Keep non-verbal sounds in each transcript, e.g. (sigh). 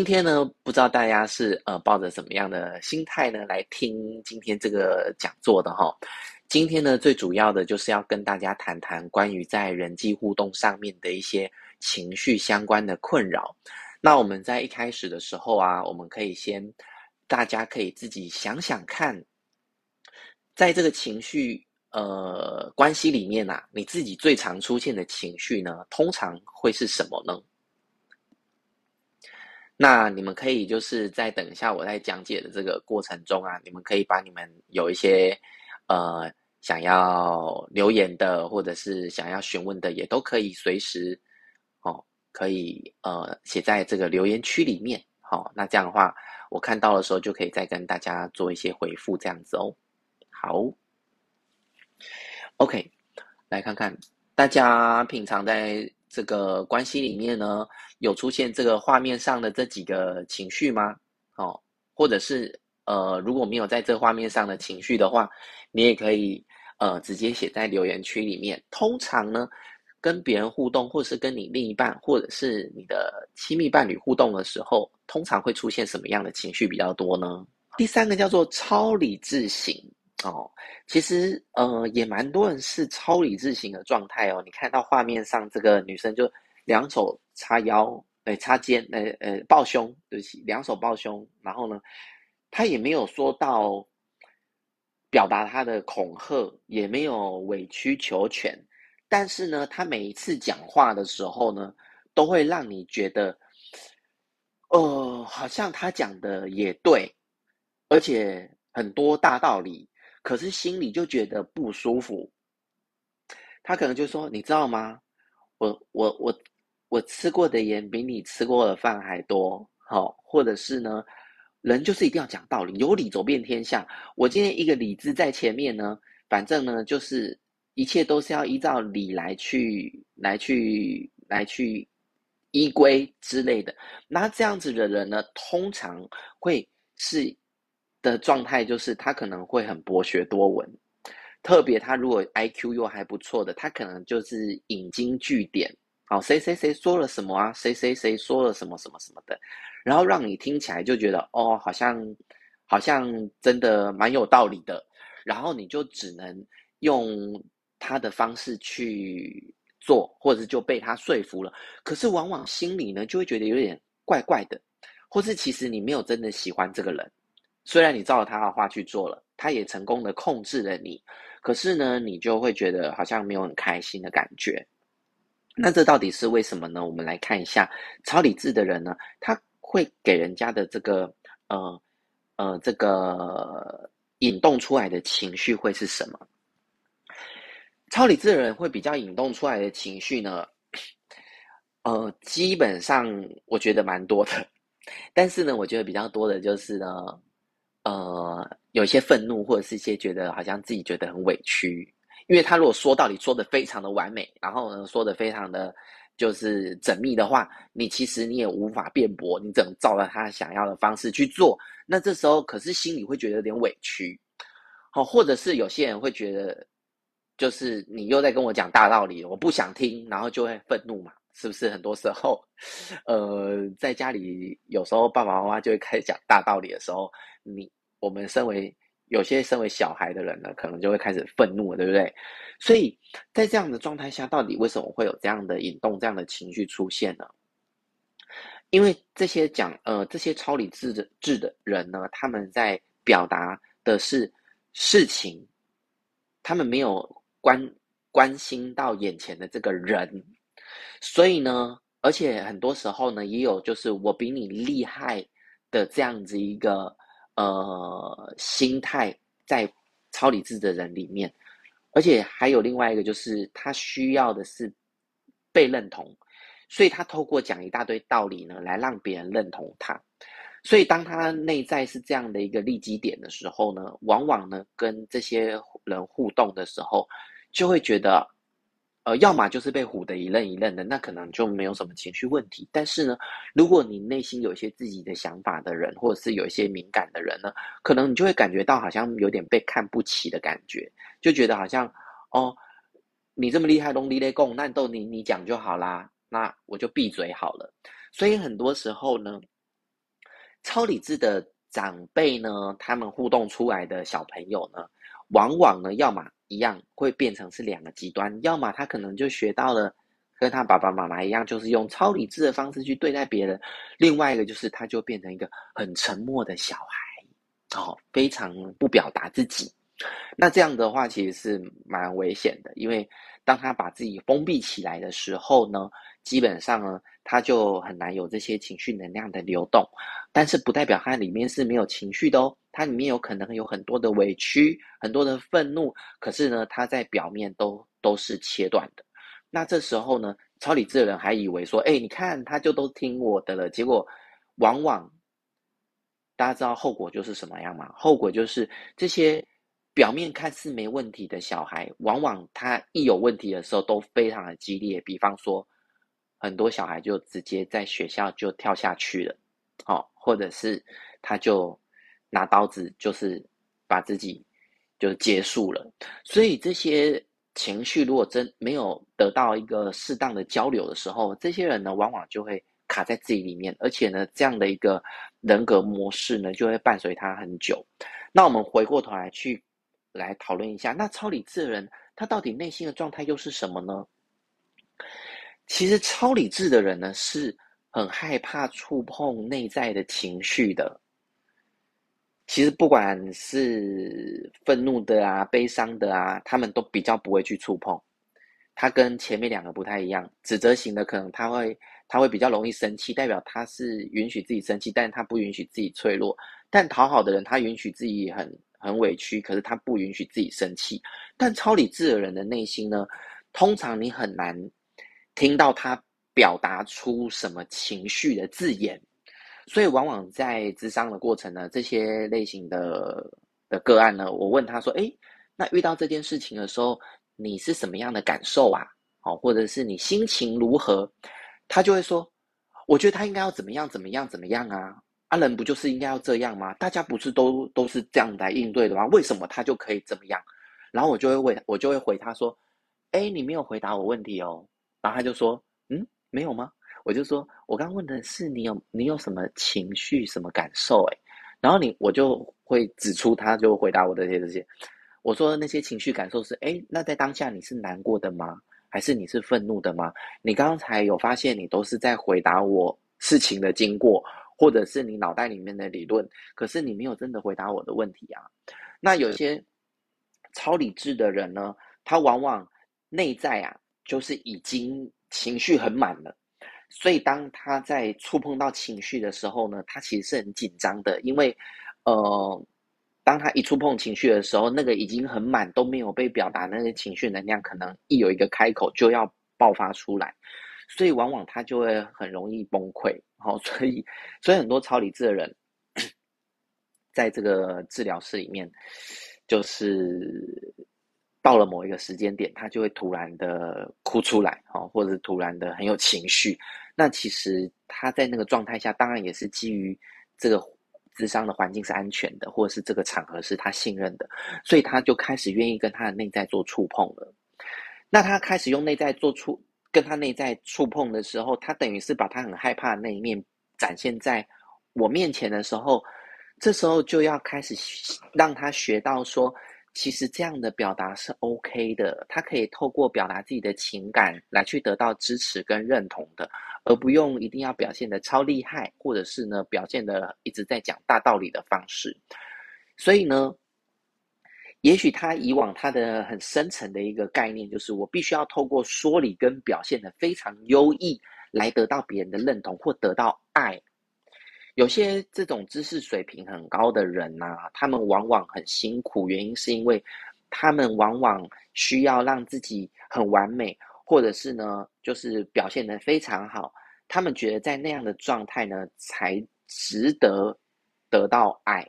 今天呢，不知道大家是呃抱着什么样的心态呢来听今天这个讲座的哈？今天呢，最主要的就是要跟大家谈谈关于在人际互动上面的一些情绪相关的困扰。那我们在一开始的时候啊，我们可以先，大家可以自己想想看，在这个情绪呃关系里面啊，你自己最常出现的情绪呢，通常会是什么呢？那你们可以就是在等一下我在讲解的这个过程中啊，你们可以把你们有一些呃想要留言的，或者是想要询问的，也都可以随时哦，可以呃写在这个留言区里面。好、哦，那这样的话，我看到的时候就可以再跟大家做一些回复，这样子哦。好，OK，来看看大家平常在。这个关系里面呢，有出现这个画面上的这几个情绪吗？哦，或者是呃，如果没有在这画面上的情绪的话，你也可以呃直接写在留言区里面。通常呢，跟别人互动，或是跟你另一半，或者是你的亲密伴侣互动的时候，通常会出现什么样的情绪比较多呢？第三个叫做超理智型。哦，其实呃也蛮多人是超理智型的状态哦。你看到画面上这个女生就两手叉腰，哎叉肩，哎呃抱胸，对不起，两手抱胸。然后呢，她也没有说到表达她的恐吓，也没有委曲求全。但是呢，她每一次讲话的时候呢，都会让你觉得，呃，好像她讲的也对，而且很多大道理。可是心里就觉得不舒服，他可能就说：“你知道吗？我我我我吃过的盐比你吃过的饭还多。”好，或者是呢，人就是一定要讲道理，有理走遍天下。我今天一个理字在前面呢，反正呢，就是一切都是要依照理来去来去来去依归之类的。那这样子的人呢，通常会是。的状态就是他可能会很博学多闻，特别他如果 IQ 又还不错的，他可能就是引经据典，好，谁谁谁说了什么啊，谁谁谁说了什么什么什么的，然后让你听起来就觉得哦，好像好像真的蛮有道理的，然后你就只能用他的方式去做，或者就被他说服了。可是往往心里呢，就会觉得有点怪怪的，或是其实你没有真的喜欢这个人。虽然你照他的话去做了，他也成功的控制了你，可是呢，你就会觉得好像没有很开心的感觉。那这到底是为什么呢？我们来看一下超理智的人呢，他会给人家的这个呃呃这个引动出来的情绪会是什么？超理智的人会比较引动出来的情绪呢，呃，基本上我觉得蛮多的，但是呢，我觉得比较多的就是呢。呃，有一些愤怒，或者是一些觉得好像自己觉得很委屈，因为他如果说道理说的非常的完美，然后呢说的非常的就是缜密的话，你其实你也无法辩驳，你只能照着他想要的方式去做。那这时候可是心里会觉得有点委屈，好，或者是有些人会觉得，就是你又在跟我讲大道理，我不想听，然后就会愤怒嘛，是不是？(laughs) 很多时候，呃，在家里有时候爸爸妈妈就会开始讲大道理的时候。你我们身为有些身为小孩的人呢，可能就会开始愤怒了，对不对？所以在这样的状态下，到底为什么会有这样的引动、这样的情绪出现呢？因为这些讲呃这些超理智的智的人呢，他们在表达的是事情，他们没有关关心到眼前的这个人，所以呢，而且很多时候呢，也有就是我比你厉害的这样子一个。呃，心态在超理智的人里面，而且还有另外一个，就是他需要的是被认同，所以他透过讲一大堆道理呢，来让别人认同他。所以当他内在是这样的一个利基点的时候呢，往往呢跟这些人互动的时候，就会觉得。呃，要么就是被唬得一愣一愣的，那可能就没有什么情绪问题。但是呢，如果你内心有一些自己的想法的人，或者是有一些敏感的人呢，可能你就会感觉到好像有点被看不起的感觉，就觉得好像哦，你这么厉害，拢你咧讲，那都你你讲就好啦，那我就闭嘴好了。所以很多时候呢，超理智的长辈呢，他们互动出来的小朋友呢，往往呢，要么一样会变成是两个极端，要么他可能就学到了跟他爸爸妈妈一样，就是用超理智的方式去对待别人；另外一个就是他就变成一个很沉默的小孩，哦，非常不表达自己。那这样的话其实是蛮危险的，因为当他把自己封闭起来的时候呢，基本上呢，他就很难有这些情绪能量的流动。但是不代表他里面是没有情绪的哦，他里面有可能有很多的委屈，很多的愤怒，可是呢，他在表面都都是切断的。那这时候呢，超理智的人还以为说，哎，你看他就都听我的了，结果往往大家知道后果就是什么样吗？后果就是这些。表面看似没问题的小孩，往往他一有问题的时候都非常的激烈。比方说，很多小孩就直接在学校就跳下去了，哦，或者是他就拿刀子，就是把自己就结束了。所以这些情绪如果真没有得到一个适当的交流的时候，这些人呢，往往就会卡在自己里面，而且呢，这样的一个人格模式呢，就会伴随他很久。那我们回过头来去。来讨论一下，那超理智的人，他到底内心的状态又是什么呢？其实超理智的人呢，是很害怕触碰内在的情绪的。其实不管是愤怒的啊、悲伤的啊，他们都比较不会去触碰。他跟前面两个不太一样，指责型的可能他会他会比较容易生气，代表他是允许自己生气，但是他不允许自己脆弱。但讨好的人，他允许自己很。很委屈，可是他不允许自己生气。但超理智的人的内心呢，通常你很难听到他表达出什么情绪的字眼，所以往往在咨商的过程呢，这些类型的的个案呢，我问他说：“诶，那遇到这件事情的时候，你是什么样的感受啊？好，或者是你心情如何？”他就会说：“我觉得他应该要怎么样，怎么样，怎么样啊。”啊，人不就是应该要这样吗？大家不是都都是这样来应对的吗？为什么他就可以怎么样？然后我就会问，我就会回他说：“哎，你没有回答我问题哦。”然后他就说：“嗯，没有吗？”我就说：“我刚问的是你有你有什么情绪、什么感受？”哎，然后你我就会指出，他就回答我的这些这些。我说那些情绪感受是：哎，那在当下你是难过的吗？还是你是愤怒的吗？你刚才有发现你都是在回答我事情的经过。或者是你脑袋里面的理论，可是你没有真的回答我的问题啊。那有些超理智的人呢，他往往内在啊，就是已经情绪很满了，所以当他在触碰到情绪的时候呢，他其实是很紧张的，因为呃，当他一触碰情绪的时候，那个已经很满都没有被表达那个情绪能量，可能一有一个开口就要爆发出来。所以往往他就会很容易崩溃，好，所以所以很多超理智的人，在这个治疗室里面，就是到了某一个时间点，他就会突然的哭出来，好，或者是突然的很有情绪。那其实他在那个状态下，当然也是基于这个咨商的环境是安全的，或者是这个场合是他信任的，所以他就开始愿意跟他的内在做触碰了。那他开始用内在做触。跟他内在触碰的时候，他等于是把他很害怕的那一面展现在我面前的时候，这时候就要开始让他学到说，其实这样的表达是 OK 的，他可以透过表达自己的情感来去得到支持跟认同的，而不用一定要表现的超厉害，或者是呢表现的一直在讲大道理的方式。所以呢。也许他以往他的很深层的一个概念，就是我必须要透过说理跟表现的非常优异，来得到别人的认同或得到爱。有些这种知识水平很高的人呐、啊，他们往往很辛苦，原因是因为他们往往需要让自己很完美，或者是呢，就是表现得非常好。他们觉得在那样的状态呢，才值得得到爱。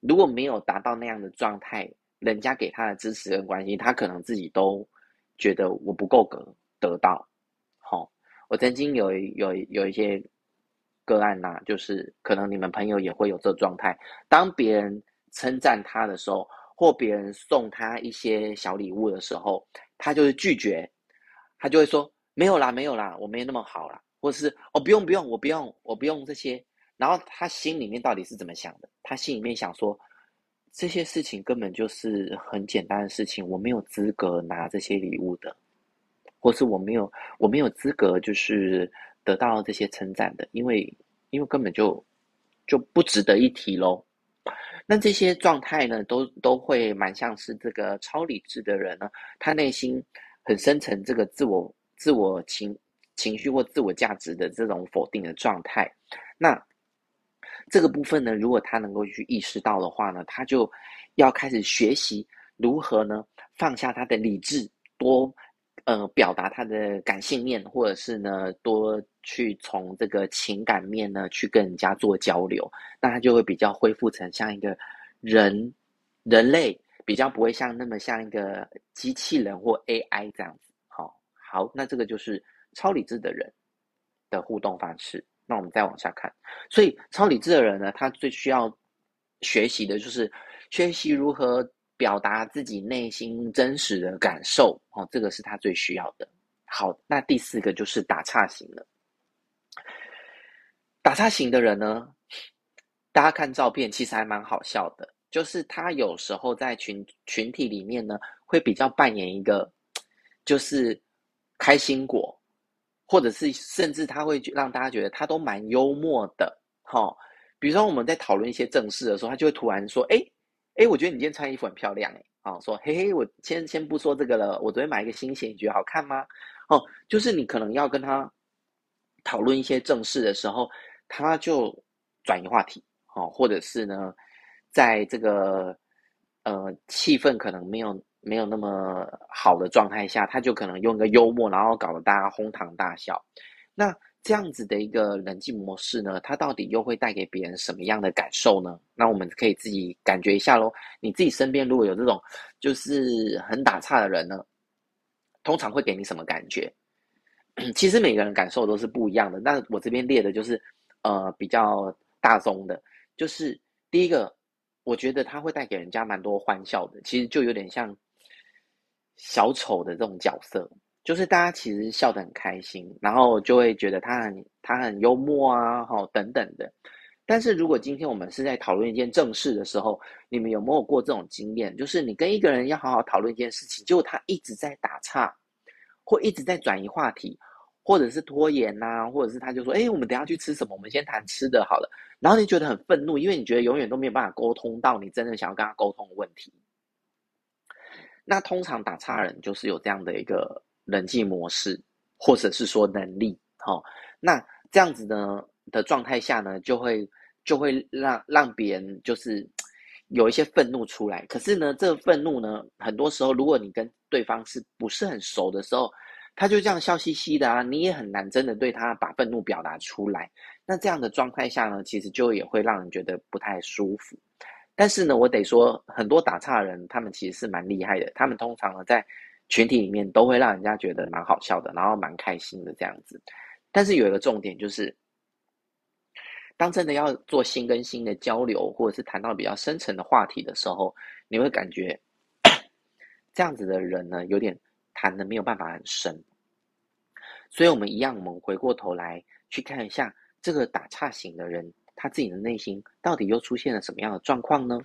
如果没有达到那样的状态，人家给他的支持跟关心，他可能自己都觉得我不够格得到。好、我曾经有有有一些个案呐、就是可能你们朋友也会有这状态。当别人称赞他的时候，或别人送他一些小礼物的时候，他就是拒绝，他就会说没有啦，没有啦，我没那么好啦，或是哦不用不用，我不用我不用这些。然后他心里面到底是怎么想的？他心里面想说，这些事情根本就是很简单的事情，我没有资格拿这些礼物的，或是我没有我没有资格就是得到这些称赞的，因为因为根本就就不值得一提喽。那这些状态呢，都都会蛮像是这个超理智的人呢，他内心很深层这个自我自我情情绪或自我价值的这种否定的状态，那。这个部分呢，如果他能够去意识到的话呢，他就要开始学习如何呢放下他的理智，多呃表达他的感性面，或者是呢多去从这个情感面呢去跟人家做交流，那他就会比较恢复成像一个人人类，比较不会像那么像一个机器人或 AI 这样子。好，好，那这个就是超理智的人的互动方式。那我们再往下看，所以超理智的人呢，他最需要学习的就是学习如何表达自己内心真实的感受哦，这个是他最需要的。好，那第四个就是打岔型了。打岔型的人呢，大家看照片其实还蛮好笑的，就是他有时候在群群体里面呢，会比较扮演一个就是开心果。或者是甚至他会让大家觉得他都蛮幽默的，哈，比如说我们在讨论一些正事的时候，他就会突然说，哎，哎，我觉得你今天穿衣服很漂亮，哎，啊，说，嘿嘿，我先先不说这个了，我昨天买一个新鞋，你觉得好看吗？哦，就是你可能要跟他讨论一些正事的时候，他就转移话题，哦，或者是呢，在这个呃气氛可能没有。没有那么好的状态下，他就可能用一个幽默，然后搞得大家哄堂大笑。那这样子的一个人际模式呢，它到底又会带给别人什么样的感受呢？那我们可以自己感觉一下喽。你自己身边如果有这种就是很打岔的人呢，通常会给你什么感觉？(clears throat) 其实每个人感受都是不一样的。那我这边列的就是呃比较大宗的，就是第一个，我觉得他会带给人家蛮多欢笑的。其实就有点像。小丑的这种角色，就是大家其实笑得很开心，然后就会觉得他很他很幽默啊，齁等等的。但是如果今天我们是在讨论一件正事的时候，你们有没有过这种经验？就是你跟一个人要好好讨论一件事情，结果他一直在打岔，或一直在转移话题，或者是拖延呐，或者是他就说：“哎，我们等下去吃什么？我们先谈吃的好了。”然后你觉得很愤怒，因为你觉得永远都没有办法沟通到你真的想要跟他沟通的问题。那通常打岔人就是有这样的一个人际模式，或者是说能力，好、那这样子呢的状态下呢，就会就会让让别人就是有一些愤怒出来。可是呢，这个愤怒呢，很多时候如果你跟对方是不是很熟的时候，他就这样笑嘻嘻的啊，你也很难真的对他把愤怒表达出来。那这样的状态下呢，其实就也会让人觉得不太舒服。但是呢，我得说，很多打岔的人，他们其实是蛮厉害的。他们通常呢，在群体里面都会让人家觉得蛮好笑的，然后蛮开心的这样子。但是有一个重点就是，当真的要做心跟心的交流，或者是谈到比较深层的话题的时候，你会感觉 (coughs) 这样子的人呢，有点谈的没有办法很深。所以，我们一样，我们回过头来去看一下这个打岔型的人。他自己的内心到底又出现了什么样的状况呢？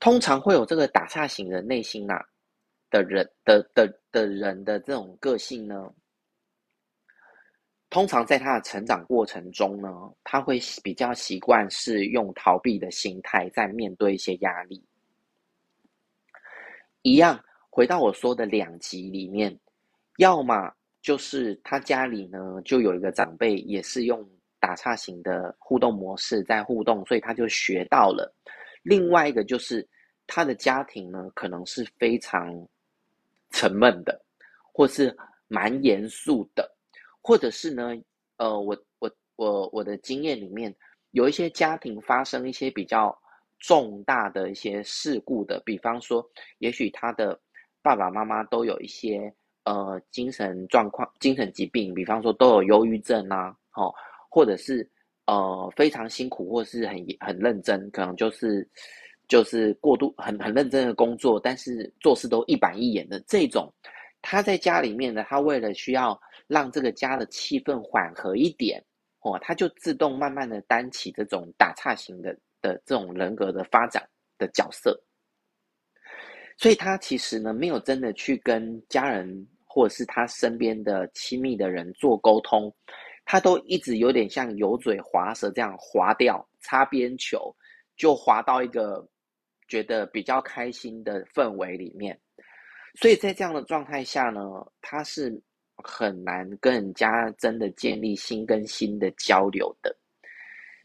通常会有这个打岔型的内心啊的人的的的人的这种个性呢，通常在他的成长过程中呢，他会比较习惯是用逃避的心态在面对一些压力。一样，回到我说的两集里面，要么就是他家里呢就有一个长辈也是用。打岔型的互动模式在互动，所以他就学到了。另外一个就是他的家庭呢，可能是非常沉闷的，或是蛮严肃的，或者是呢，呃，我我我我的经验里面，有一些家庭发生一些比较重大的一些事故的，比方说，也许他的爸爸妈妈都有一些呃精神状况、精神疾病，比方说都有忧郁症啊，哦。或者是呃非常辛苦，或是很很认真，可能就是就是过度很很认真的工作，但是做事都一板一眼的这种。他在家里面呢，他为了需要让这个家的气氛缓和一点，哦，他就自动慢慢的担起这种打岔型的的这种人格的发展的角色，所以他其实呢，没有真的去跟家人或者是他身边的亲密的人做沟通，他都一直有点像油嘴滑舌这样滑掉，擦边球，就滑到一个觉得比较开心的氛围里面，所以在这样的状态下呢，他是很难跟人家真的建立心跟心的交流的。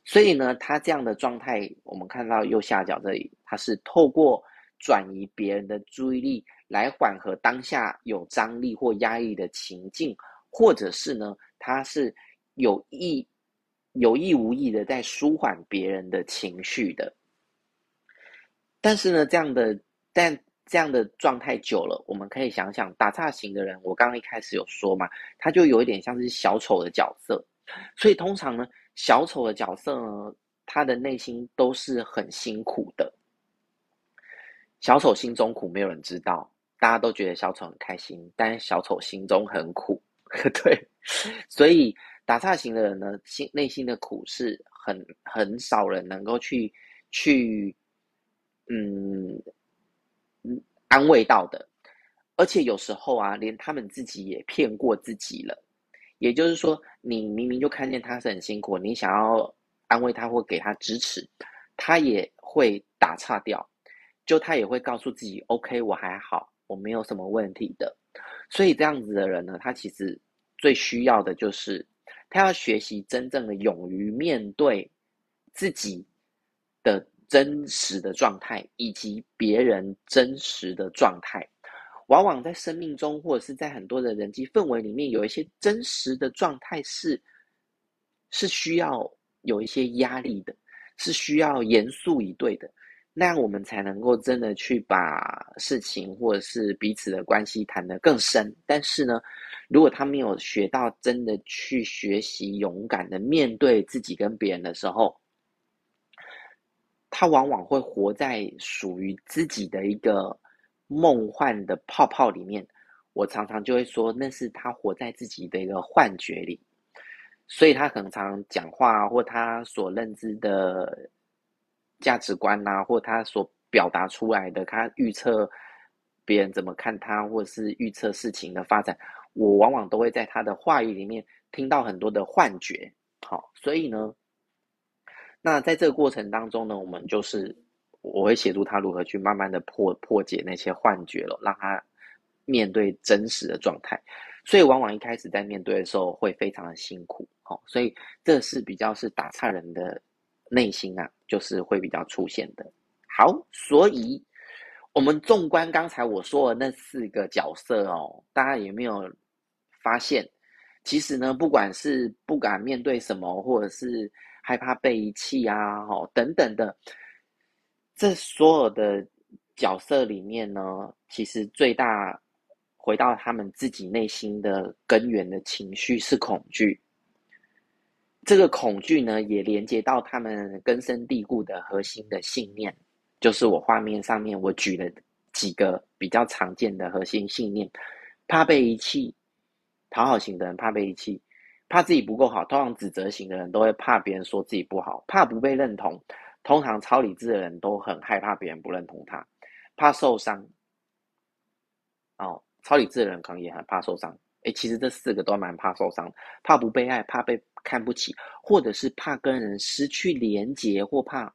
所以呢，他这样的状态，我们看到右下角这里，他是透过转移别人的注意力来缓和当下有张力或压抑的情境，或者是呢，他是有意。有意无意的在舒缓别人的情绪的，但是呢，这样的但这样的状态久了，我们可以想想打岔型的人，我刚刚一开始有说嘛，他就有一点像是小丑的角色，所以通常呢，小丑的角色呢，他的内心都是很辛苦的。小丑心中苦，没有人知道，大家都觉得小丑很开心，但小丑心中很苦，(laughs) 对，所以。打岔型的人呢，心内心的苦是很很少人能够去去嗯嗯安慰到的，而且有时候啊，连他们自己也骗过自己了。也就是说，你明明就看见他是很辛苦，你想要安慰他或给他支持，他也会打岔掉，就他也会告诉自己，OK，我还好，我没有什么问题的。所以这样子的人呢，他其实最需要的就是。他要学习真正的勇于面对自己的真实的状态，以及别人真实的状态。往往在生命中，或者是在很多的人际氛围里面，有一些真实的状态是是需要有一些压力的，是需要严肃以对的。那样我们才能够真的去把事情或者是彼此的关系谈得更深。但是呢，如果他没有学到真的去学习勇敢的面对自己跟别人的时候，他往往会活在属于自己的一个梦幻的泡泡里面。我常常就会说，那是他活在自己的一个幻觉里，所以他很常讲话或他所认知的。价值观呐、啊，或他所表达出来的，他预测别人怎么看他，或者是预测事情的发展，我往往都会在他的话语里面听到很多的幻觉。好，所以呢，那在这个过程当中呢，我们就是我会协助他如何去慢慢的破破解那些幻觉了，让他面对真实的状态。所以往往一开始在面对的时候会非常的辛苦。好，所以这是比较是打岔人的。内心啊，就是会比较出现的。好，所以我们纵观刚才我说的那四个角色哦，大家有没有发现，其实呢，不管是不敢面对什么，或者是害怕被遗弃啊，哦等等的，这所有的角色里面呢，其实最大回到他们自己内心的根源的情绪是恐惧。这个恐惧呢，也连接到他们根深蒂固的核心的信念，就是我画面上面我举了几个比较常见的核心信念：怕被遗弃，讨好型的人怕被遗弃，怕自己不够好，通常指责型的人都会怕别人说自己不好，怕不被认同，通常超理智的人都很害怕别人不认同他，怕受伤。哦，超理智的人可能也很怕受伤。诶，其实这四个都蛮怕受伤，怕不被爱，怕被看不起，或者是怕跟人失去连结，或怕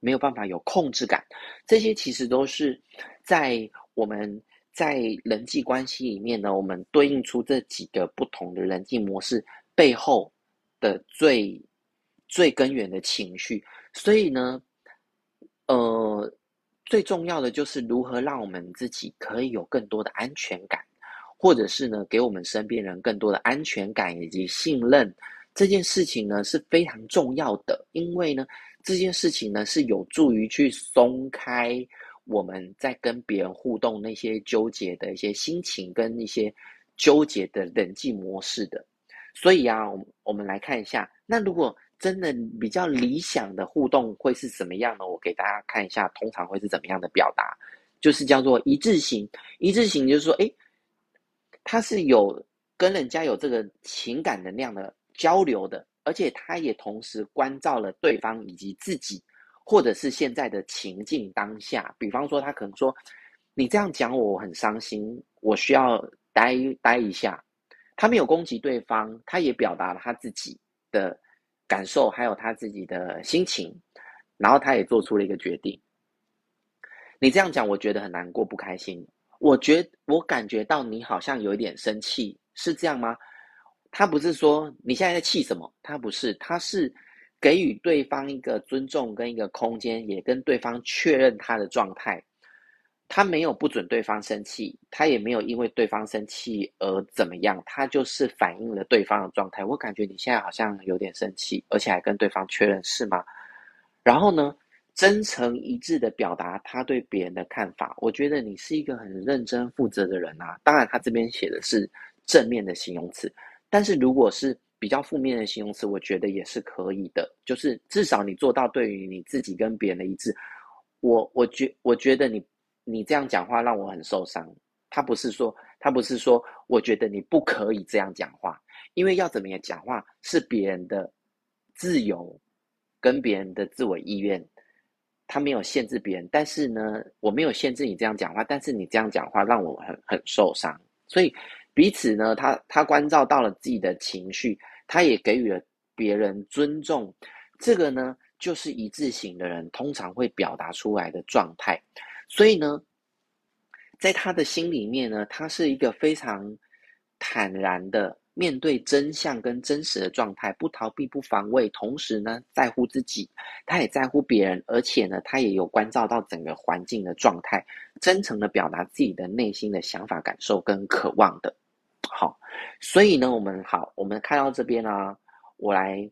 没有办法有控制感。这些其实都是在我们在人际关系里面呢，我们对应出这几个不同的人际模式背后的最最根源的情绪。所以呢，呃，最重要的就是如何让我们自己可以有更多的安全感。或者是呢，给我们身边人更多的安全感以及信任，这件事情呢是非常重要的，因为呢，这件事情呢是有助于去松开我们在跟别人互动那些纠结的一些心情跟一些纠结的人际模式的。所以啊，我们我们来看一下，那如果真的比较理想的互动会是什么样呢？我给大家看一下，通常会是怎么样的表达，就是叫做一致型。一致型就是说，诶。他是有跟人家有这个情感能量的交流的，而且他也同时关照了对方以及自己，或者是现在的情境当下。比方说，他可能说：“你这样讲我，很伤心，我需要待待一下。”他没有攻击对方，他也表达了他自己的感受，还有他自己的心情，然后他也做出了一个决定。你这样讲，我觉得很难过、不开心。我觉我感觉到你好像有一点生气，是这样吗？他不是说你现在在气什么，他不是，他是给予对方一个尊重跟一个空间，也跟对方确认他的状态。他没有不准对方生气，他也没有因为对方生气而怎么样，他就是反映了对方的状态。我感觉你现在好像有点生气，而且还跟对方确认，是吗？然后呢，真诚一致的表达他对别人的看法。我觉得你是一个很认真负责的人啊。当然，他这边写的是正面的形容词，但是如果是比较负面的形容词，我觉得也是可以的。就是至少你做到对于你自己跟别人的一致。我我觉我觉得你。你这样讲话让我很受伤。他不是说，他不是说，我觉得你不可以这样讲话，因为要怎么样讲话是别人的自由，跟别人的自我意愿，他没有限制别人。但是呢，我没有限制你这样讲话，但是你这样讲话让我很很受伤。所以彼此呢，他他关照到了自己的情绪，他也给予了别人尊重。这个呢，就是一致型的人通常会表达出来的状态。所以呢，在他的心里面呢，他是一个非常坦然的面对真相跟真实的状态，不逃避、不防卫，同时呢，在乎自己，他也在乎别人，而且呢，他也有关照到整个环境的状态，真诚的表达自己的内心的想法、感受跟渴望的。好，所以呢，我们好，我们看到这边呢、啊，我来。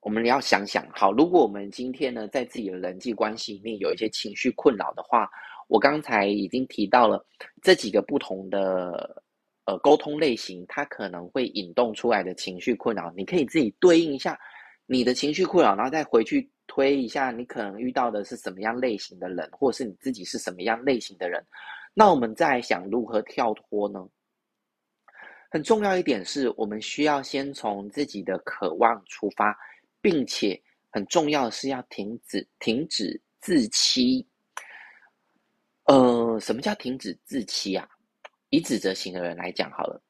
我们要想想，好，如果我们今天呢，在自己的人际关系里面有一些情绪困扰的话，我刚才已经提到了这几个不同的呃沟通类型，它可能会引动出来的情绪困扰，你可以自己对应一下你的情绪困扰，然后再回去推一下你可能遇到的是什么样类型的人，或是你自己是什么样类型的人。那我们再想如何跳脱呢？很重要一点是我们需要先从自己的渴望出发。并且很重要的是要停止停止自欺。呃，什么叫停止自欺啊？以指责型的人来讲好了，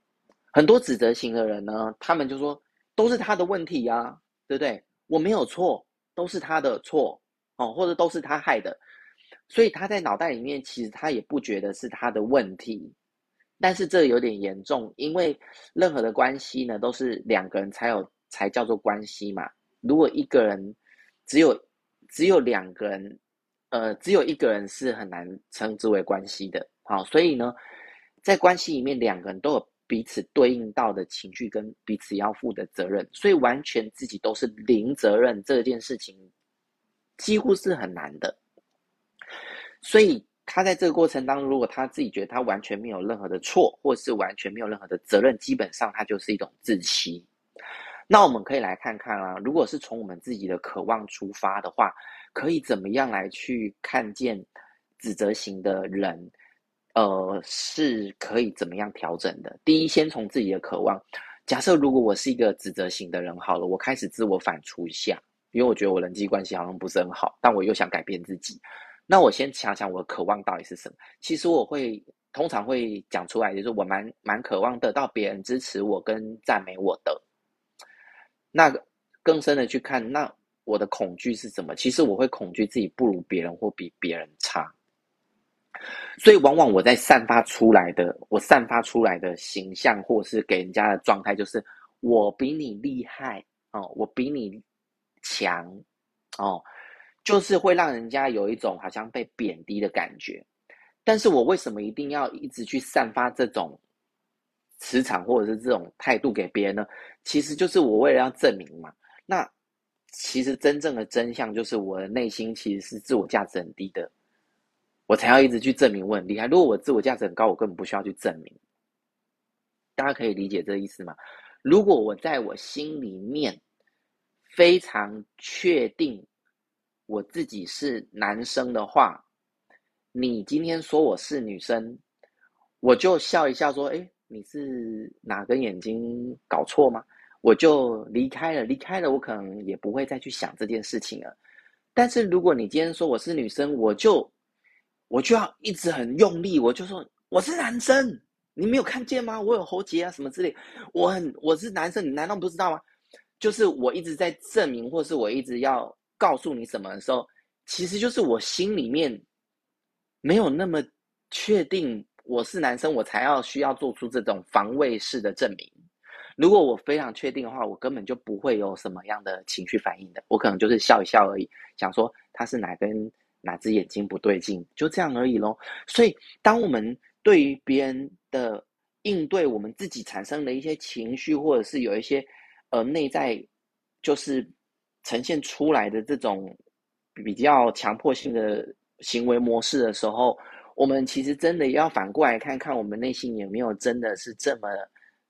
很多指责型的人呢，他们就说都是他的问题啊，对不对？我没有错，都是他的错哦，或者都是他害的。所以他在脑袋里面其实他也不觉得是他的问题，但是这有点严重，因为任何的关系呢，都是两个人才有才叫做关系嘛。如果一个人只有只有两个人，呃，只有一个人是很难称之为关系的。好，所以呢，在关系里面，两个人都有彼此对应到的情绪跟彼此要负的责任，所以完全自己都是零责任这件事情，几乎是很难的。所以他在这个过程当中，如果他自己觉得他完全没有任何的错，或是完全没有任何的责任，基本上他就是一种自欺。那我们可以来看看啊，如果是从我们自己的渴望出发的话，可以怎么样来去看见指责型的人，呃，是可以怎么样调整的？第一，先从自己的渴望。假设如果我是一个指责型的人，好了，我开始自我反刍一下，因为我觉得我人际关系好像不是很好，但我又想改变自己。那我先想想我的渴望到底是什么？其实我会通常会讲出来，就是我蛮蛮渴望得到别人支持我跟赞美我的。那更深的去看，那我的恐惧是什么？其实我会恐惧自己不如别人或比别人差，所以往往我在散发出来的，我散发出来的形象或是给人家的状态，就是我比你厉害哦，我比你强哦，就是会让人家有一种好像被贬低的感觉。但是我为什么一定要一直去散发这种？磁场或者是这种态度给别人呢，其实就是我为了要证明嘛。那其实真正的真相就是我的内心其实是自我价值很低的，我才要一直去证明我很厉害。如果我自我价值很高，我根本不需要去证明。大家可以理解这个意思吗？如果我在我心里面非常确定我自己是男生的话，你今天说我是女生，我就笑一笑说：“哎。”你是哪根眼睛搞错吗？我就离开了，离开了，我可能也不会再去想这件事情了。但是如果你今天说我是女生，我就我就要一直很用力，我就说我是男生，你没有看见吗？我有喉结啊，什么之类，我很我是男生，你难道不知道吗？就是我一直在证明，或是我一直要告诉你什么的时候，其实就是我心里面没有那么确定我是男生，我才要需要做出这种防卫式的证明。如果我非常确定的话，我根本就不会有什么样的情绪反应的，我可能就是笑一笑而已，想说他是哪根哪只眼睛不对劲，就这样而已咯。所以，当我们对于别人的应对，我们自己产生了一些情绪，或者是有一些。呃，内在就是呈现出来的这种比较强迫性的行为模式的时候，我们其实真的要反过来看看，我们内心有没有真的是这么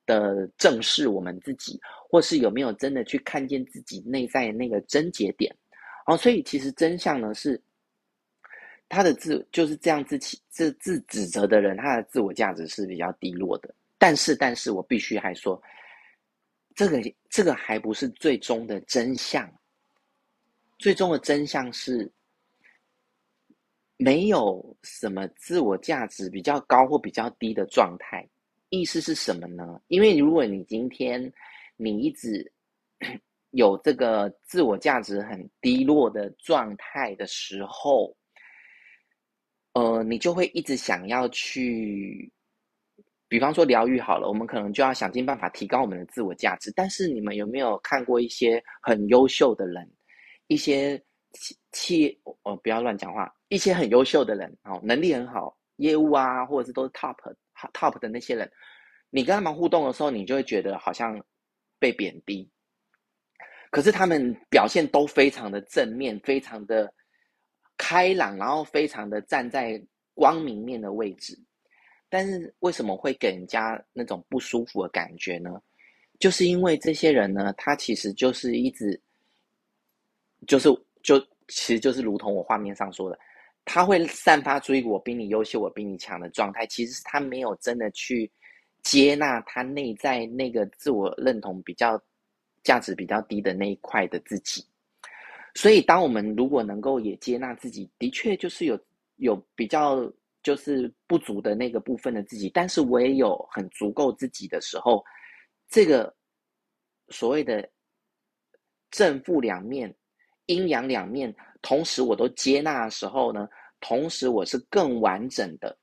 的正视我们自己，或是有没有真的去看见自己内在那个症结点。哦，所以其实真相呢是，他的自就是这样自欺自自指责的人，他的自我价值是比较低落的。但是，但是我必须还说。这个这个还不是最终的真相，最终的真相是，没有什么自我价值比较高或比较低的状态。意思是什么呢？因为如果你今天你一直 (clears throat) 有这个自我价值很低落的状态的时候，呃，你就会一直想要去。比方说疗愈好了，我们可能就要想尽办法提高我们的自我价值。但是你们有没有看过一些很优秀的人，一些企企哦，不要乱讲话，一些很优秀的人哦，能力很好，业务啊，或者是都是 top top 的那些人，你跟他们互动的时候，你就会觉得好像被贬低。可是他们表现都非常的正面，非常的开朗，然后非常的站在光明面的位置。但是为什么会给人家那种不舒服的感觉呢？就是因为这些人呢，他其实就是一直，就是就其实就是如同我画面上说的，他会散发出一个我比你优秀、我比你强的状态。其实他没有真的去接纳他内在那个自我认同比较价值比较低的那一块的自己。所以，当我们如果能够也接纳自己，的确就是有有比较。就是不足的那个部分的自己，但是我也有很足够自己的时候，这个所谓的正负两面、阴阳两面，同时我都接纳的时候呢，同时我是更完整的，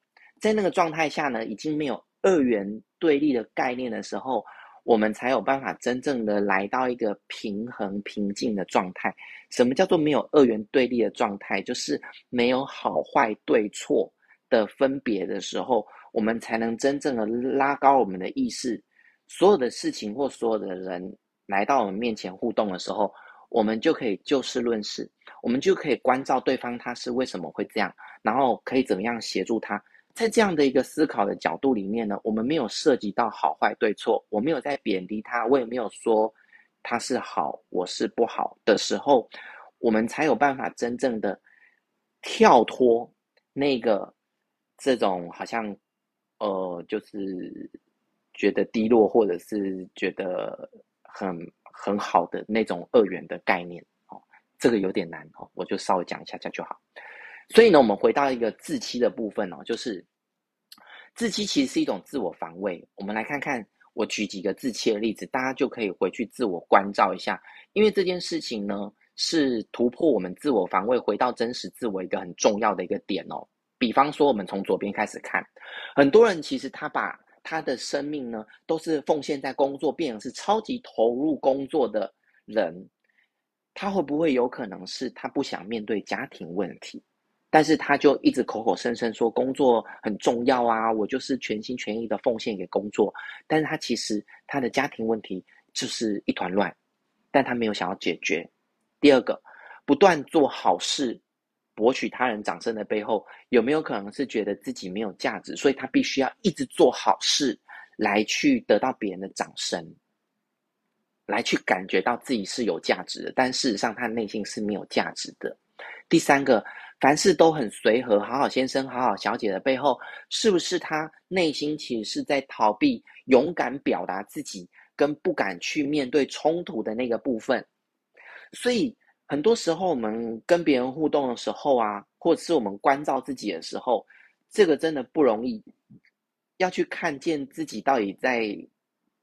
在那个状态下呢，已经没有二元对立的概念的时候，我们才有办法真正的来到一个平衡、平静的状态。什么叫做没有二元对立的状态？就是没有好坏对错。的分别的时候，我们才能真正的拉高我们的意识。所有的事情或所有的人来到我们面前互动的时候，我们就可以就事论事，我们就可以关照对方他是为什么会这样，然后可以怎么样协助他。在这样的一个思考的角度里面呢，我们没有涉及到好坏对错，我没有在贬低他，我也没有说他是好，我是不好的时候，我们才有办法真正的跳脱那个。这种好像，呃，就是觉得低落，或者是觉得很很好的那种二元的概念哦，这个有点难哦，我就稍微讲一下下就好。所以呢，我们回到一个自欺的部分哦，就是自欺其实是一种自我防卫。我们来看看，我举几个自欺的例子，大家就可以回去自我关照一下，因为这件事情呢，是突破我们自我防卫，回到真实自我一个很重要的一个点哦。比方说，我们从左边开始看，很多人其实他把他的生命呢，都是奉献在工作，变成是超级投入工作的人，他会不会有可能是他不想面对家庭问题，但是他就一直口口声声说工作很重要啊，我就是全心全意的奉献给工作，但是他其实他的家庭问题就是一团乱，但他没有想要解决。第二个，不断做好事。博取他人掌声的背后，有没有可能是觉得自己没有价值，所以他必须要一直做好事，来去得到别人的掌声，来去感觉到自己是有价值的，但事实上他内心是没有价值的。第三个，凡事都很随和，好好先生、好好小姐的背后，是不是他内心其实是在逃避勇敢表达自己，跟不敢去面对冲突的那个部分？所以很多时候我们跟别人互动的时候啊，或者是我们关照自己的时候，这个真的不容易，要去看见自己到底在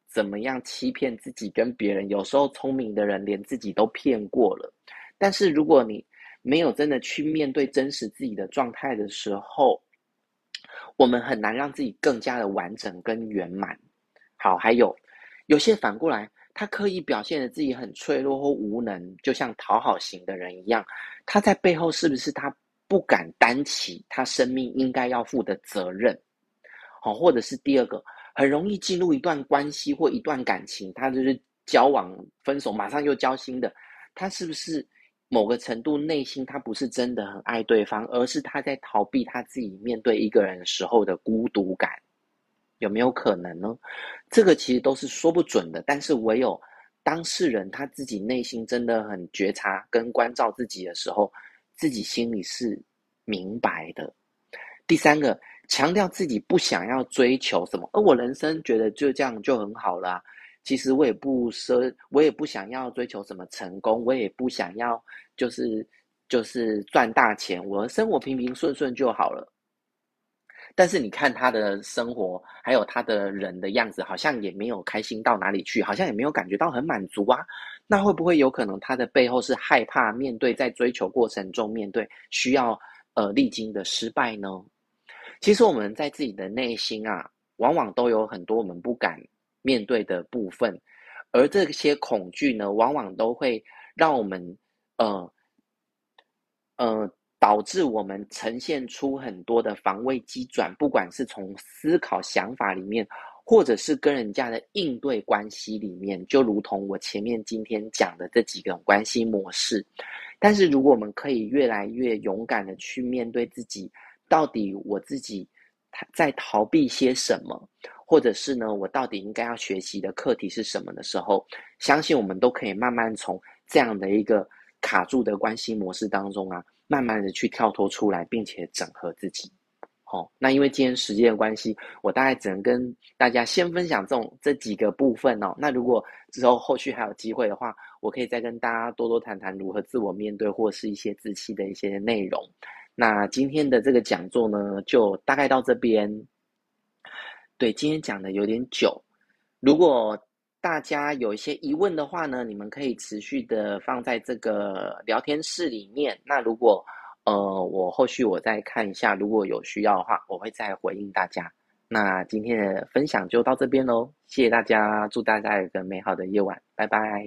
怎么样欺骗自己跟别人。有时候聪明的人连自己都骗过了，但是如果你没有真的去面对真实自己的状态的时候，我们很难让自己更加的完整跟圆满。好，还有有些反过来，他刻意表现的自己很脆弱或无能，就像讨好型的人一样，他在背后是不是他不敢担起他生命应该要负的责任？好，或者是第二个，很容易进入一段关系或一段感情，他就是交往分手马上又交新的，他是不是？某个程度，内心他不是真的很爱对方，而是他在逃避他自己面对一个人时候的孤独感，有没有可能呢？这个其实都是说不准的。但是唯有当事人他自己内心真的很觉察跟关照自己的时候，自己心里是明白的。第三个，强调自己不想要追求什么，而我人生觉得就这样就很好了。其实我也不奢，我也不想要追求什么成功，我也不想要就是就是赚大钱，我的生活平平顺顺就好了。但是你看他的生活，还有他的人的样子，好像也没有开心到哪里去，好像也没有感觉到很满足啊。那会不会有可能他的背后是害怕面对在追求过程中面对需要呃历经的失败呢？其实我们在自己的内心啊，往往都有很多我们不敢。面对的部分，而这些恐惧呢，往往都会让我们，呃，呃，导致我们呈现出很多的防卫机转，不管是从思考想法里面，或者是跟人家的应对关系里面，就如同我前面今天讲的这几个关系模式。但是，如果我们可以越来越勇敢的去面对自己，到底我自己在逃避些什么？或者是呢，我到底应该要学习的课题是什么的时候，相信我们都可以慢慢从这样的一个卡住的关系模式当中啊，慢慢的去跳脱出来，并且整合自己。好、哦，那因为今天时间的关系，我大概只能跟大家先分享这种这几个部分哦。那如果之后后续还有机会的话，我可以再跟大家多多谈谈如何自我面对，或是一些自欺的一些内容。那今天的这个讲座呢，就大概到这边。对，今天讲的有点久，如果大家有一些疑问的话呢，你们可以持续的放在这个聊天室里面。那如果呃，我后续我再看一下，如果有需要的话，我会再回应大家。那今天的分享就到这边喽，谢谢大家，祝大家有个美好的夜晚，拜拜。